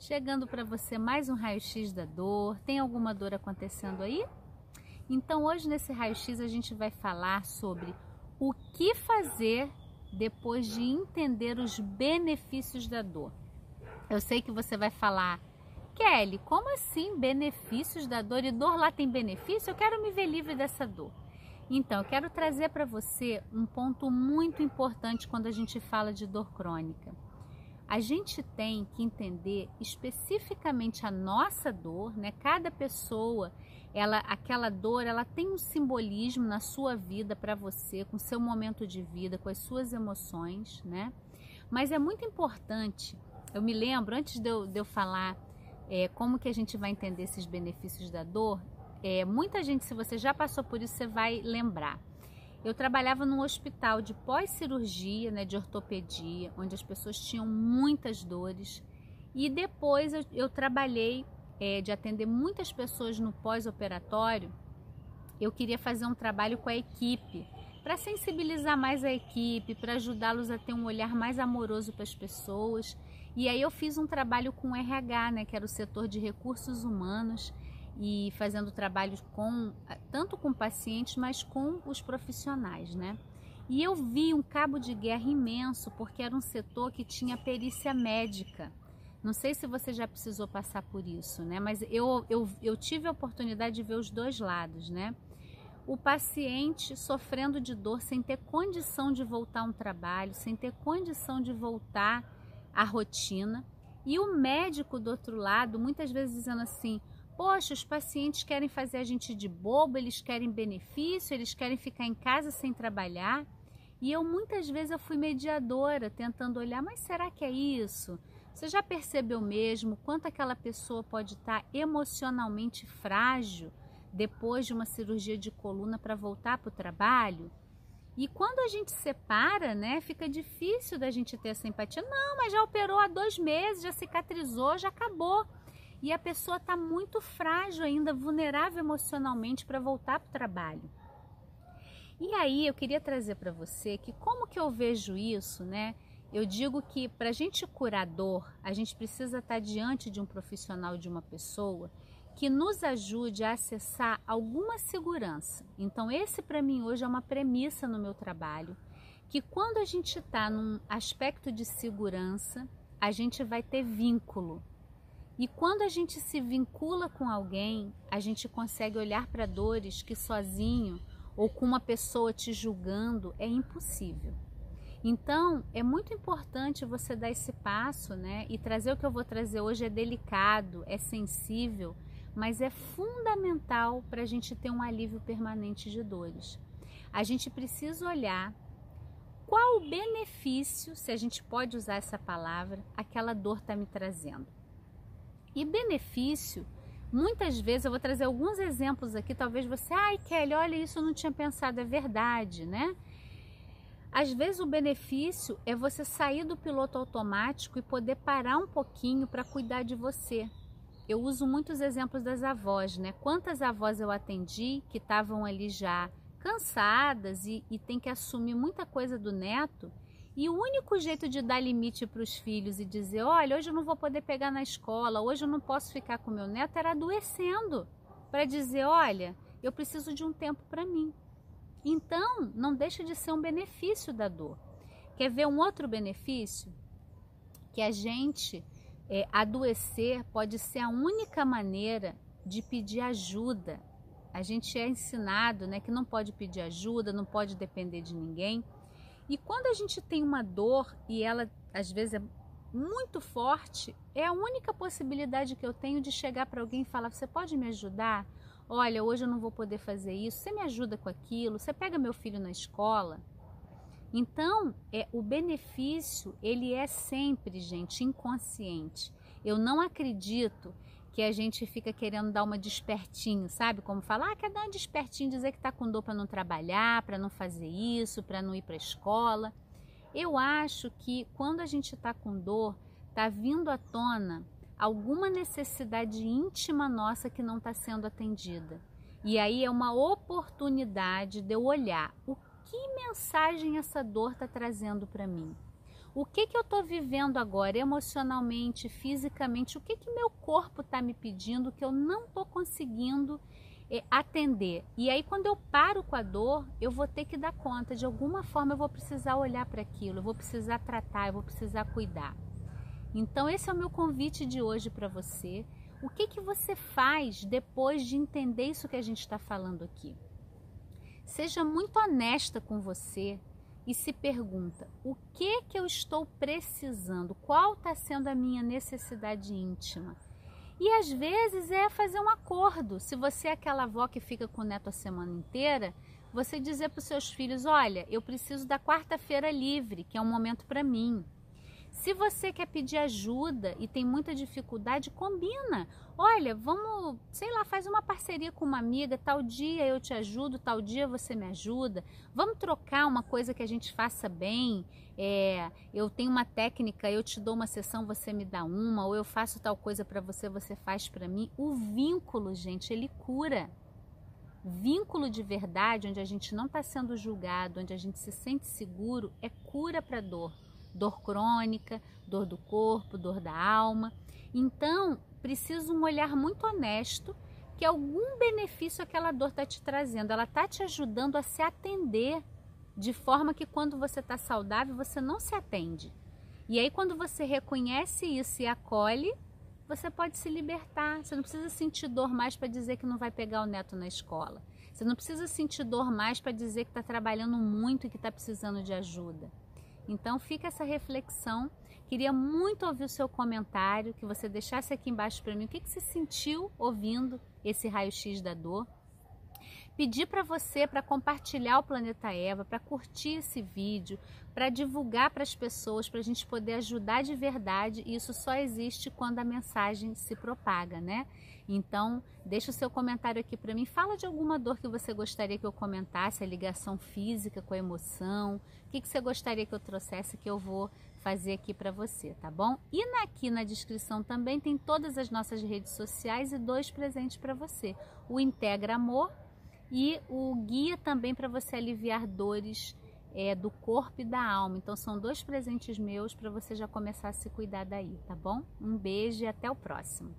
Chegando para você mais um raio-x da dor. Tem alguma dor acontecendo aí? Então, hoje nesse raio-x a gente vai falar sobre o que fazer depois de entender os benefícios da dor. Eu sei que você vai falar, Kelly, como assim benefícios da dor? E dor lá tem benefício? Eu quero me ver livre dessa dor. Então, eu quero trazer para você um ponto muito importante quando a gente fala de dor crônica. A gente tem que entender especificamente a nossa dor, né? Cada pessoa, ela, aquela dor, ela tem um simbolismo na sua vida para você, com seu momento de vida, com as suas emoções, né? Mas é muito importante. Eu me lembro antes de eu, de eu falar é, como que a gente vai entender esses benefícios da dor. É, muita gente, se você já passou por isso, você vai lembrar. Eu trabalhava num hospital de pós-cirurgia, né, de ortopedia, onde as pessoas tinham muitas dores. E depois eu, eu trabalhei é, de atender muitas pessoas no pós-operatório. Eu queria fazer um trabalho com a equipe, para sensibilizar mais a equipe, para ajudá-los a ter um olhar mais amoroso para as pessoas. E aí eu fiz um trabalho com o RH, né, que era o setor de recursos humanos e fazendo trabalhos com tanto com pacientes, mas com os profissionais, né? E eu vi um cabo de guerra imenso, porque era um setor que tinha perícia médica. Não sei se você já precisou passar por isso, né? Mas eu, eu, eu tive a oportunidade de ver os dois lados, né? O paciente sofrendo de dor sem ter condição de voltar a um trabalho, sem ter condição de voltar à rotina. E o médico do outro lado, muitas vezes dizendo assim: Poxa, os pacientes querem fazer a gente de bobo, eles querem benefício, eles querem ficar em casa sem trabalhar. E eu muitas vezes eu fui mediadora, tentando olhar, mas será que é isso? Você já percebeu mesmo quanto aquela pessoa pode estar emocionalmente frágil depois de uma cirurgia de coluna para voltar para o trabalho? E quando a gente separa, né, fica difícil da gente ter essa empatia. Não, mas já operou há dois meses, já cicatrizou, já acabou e a pessoa está muito frágil ainda, vulnerável emocionalmente para voltar para o trabalho. E aí eu queria trazer para você que como que eu vejo isso, né? Eu digo que para a gente curar dor, a gente precisa estar tá diante de um profissional, de uma pessoa que nos ajude a acessar alguma segurança. Então esse para mim hoje é uma premissa no meu trabalho, que quando a gente está num aspecto de segurança, a gente vai ter vínculo, e quando a gente se vincula com alguém, a gente consegue olhar para dores que sozinho ou com uma pessoa te julgando é impossível. Então, é muito importante você dar esse passo, né? E trazer o que eu vou trazer hoje é delicado, é sensível, mas é fundamental para a gente ter um alívio permanente de dores. A gente precisa olhar qual o benefício, se a gente pode usar essa palavra, aquela dor está me trazendo. E benefício, muitas vezes, eu vou trazer alguns exemplos aqui, talvez você, ai Kelly, olha isso, eu não tinha pensado, é verdade, né? Às vezes o benefício é você sair do piloto automático e poder parar um pouquinho para cuidar de você. Eu uso muitos exemplos das avós, né? Quantas avós eu atendi que estavam ali já cansadas e, e tem que assumir muita coisa do neto e o único jeito de dar limite para os filhos e dizer: olha, hoje eu não vou poder pegar na escola, hoje eu não posso ficar com meu neto, era adoecendo. Para dizer: olha, eu preciso de um tempo para mim. Então, não deixa de ser um benefício da dor. Quer ver um outro benefício? Que a gente é, adoecer pode ser a única maneira de pedir ajuda. A gente é ensinado né, que não pode pedir ajuda, não pode depender de ninguém. E quando a gente tem uma dor e ela às vezes é muito forte, é a única possibilidade que eu tenho de chegar para alguém e falar: Você pode me ajudar? Olha, hoje eu não vou poder fazer isso. Você me ajuda com aquilo? Você pega meu filho na escola? Então, é o benefício, ele é sempre, gente, inconsciente. Eu não acredito que a gente fica querendo dar uma despertinho, sabe? Como falar, ah, quer dar uma despertinho, dizer que está com dor para não trabalhar, para não fazer isso, para não ir para a escola. Eu acho que quando a gente está com dor, está vindo à tona alguma necessidade íntima nossa que não está sendo atendida. E aí é uma oportunidade de eu olhar o que mensagem essa dor está trazendo para mim. O que, que eu estou vivendo agora, emocionalmente, fisicamente? O que, que meu corpo está me pedindo que eu não estou conseguindo é, atender? E aí, quando eu paro com a dor, eu vou ter que dar conta. De alguma forma, eu vou precisar olhar para aquilo, eu vou precisar tratar, eu vou precisar cuidar. Então, esse é o meu convite de hoje para você. O que, que você faz depois de entender isso que a gente está falando aqui? Seja muito honesta com você e se pergunta: o que que eu estou precisando? Qual está sendo a minha necessidade íntima? E às vezes é fazer um acordo. Se você é aquela avó que fica com o neto a semana inteira, você dizer para os seus filhos: olha, eu preciso da quarta-feira livre, que é um momento para mim. Se você quer pedir ajuda e tem muita dificuldade, combina. Olha, vamos, sei lá, faz uma parceria com uma amiga, tal dia eu te ajudo, tal dia você me ajuda. Vamos trocar uma coisa que a gente faça bem. É, eu tenho uma técnica, eu te dou uma sessão, você me dá uma, ou eu faço tal coisa para você, você faz para mim. O vínculo, gente, ele cura. Vínculo de verdade, onde a gente não está sendo julgado, onde a gente se sente seguro, é cura para dor dor crônica, dor do corpo, dor da alma. Então, precisa um olhar muito honesto que algum benefício aquela dor está te trazendo. Ela está te ajudando a se atender de forma que quando você está saudável, você não se atende. E aí, quando você reconhece isso e acolhe, você pode se libertar. Você não precisa sentir dor mais para dizer que não vai pegar o neto na escola. Você não precisa sentir dor mais para dizer que está trabalhando muito e que está precisando de ajuda. Então fica essa reflexão. Queria muito ouvir o seu comentário, que você deixasse aqui embaixo para mim o que, que você sentiu ouvindo esse raio-x da dor. Pedir para você para compartilhar o Planeta Eva, para curtir esse vídeo, para divulgar para as pessoas, para a gente poder ajudar de verdade. E isso só existe quando a mensagem se propaga, né? Então, deixa o seu comentário aqui para mim. Fala de alguma dor que você gostaria que eu comentasse, a ligação física com a emoção. O que, que você gostaria que eu trouxesse que eu vou fazer aqui para você, tá bom? E aqui na descrição também tem todas as nossas redes sociais e dois presentes para você. O Integra Amor e o guia também para você aliviar dores é, do corpo e da alma. Então são dois presentes meus para você já começar a se cuidar daí, tá bom? Um beijo e até o próximo.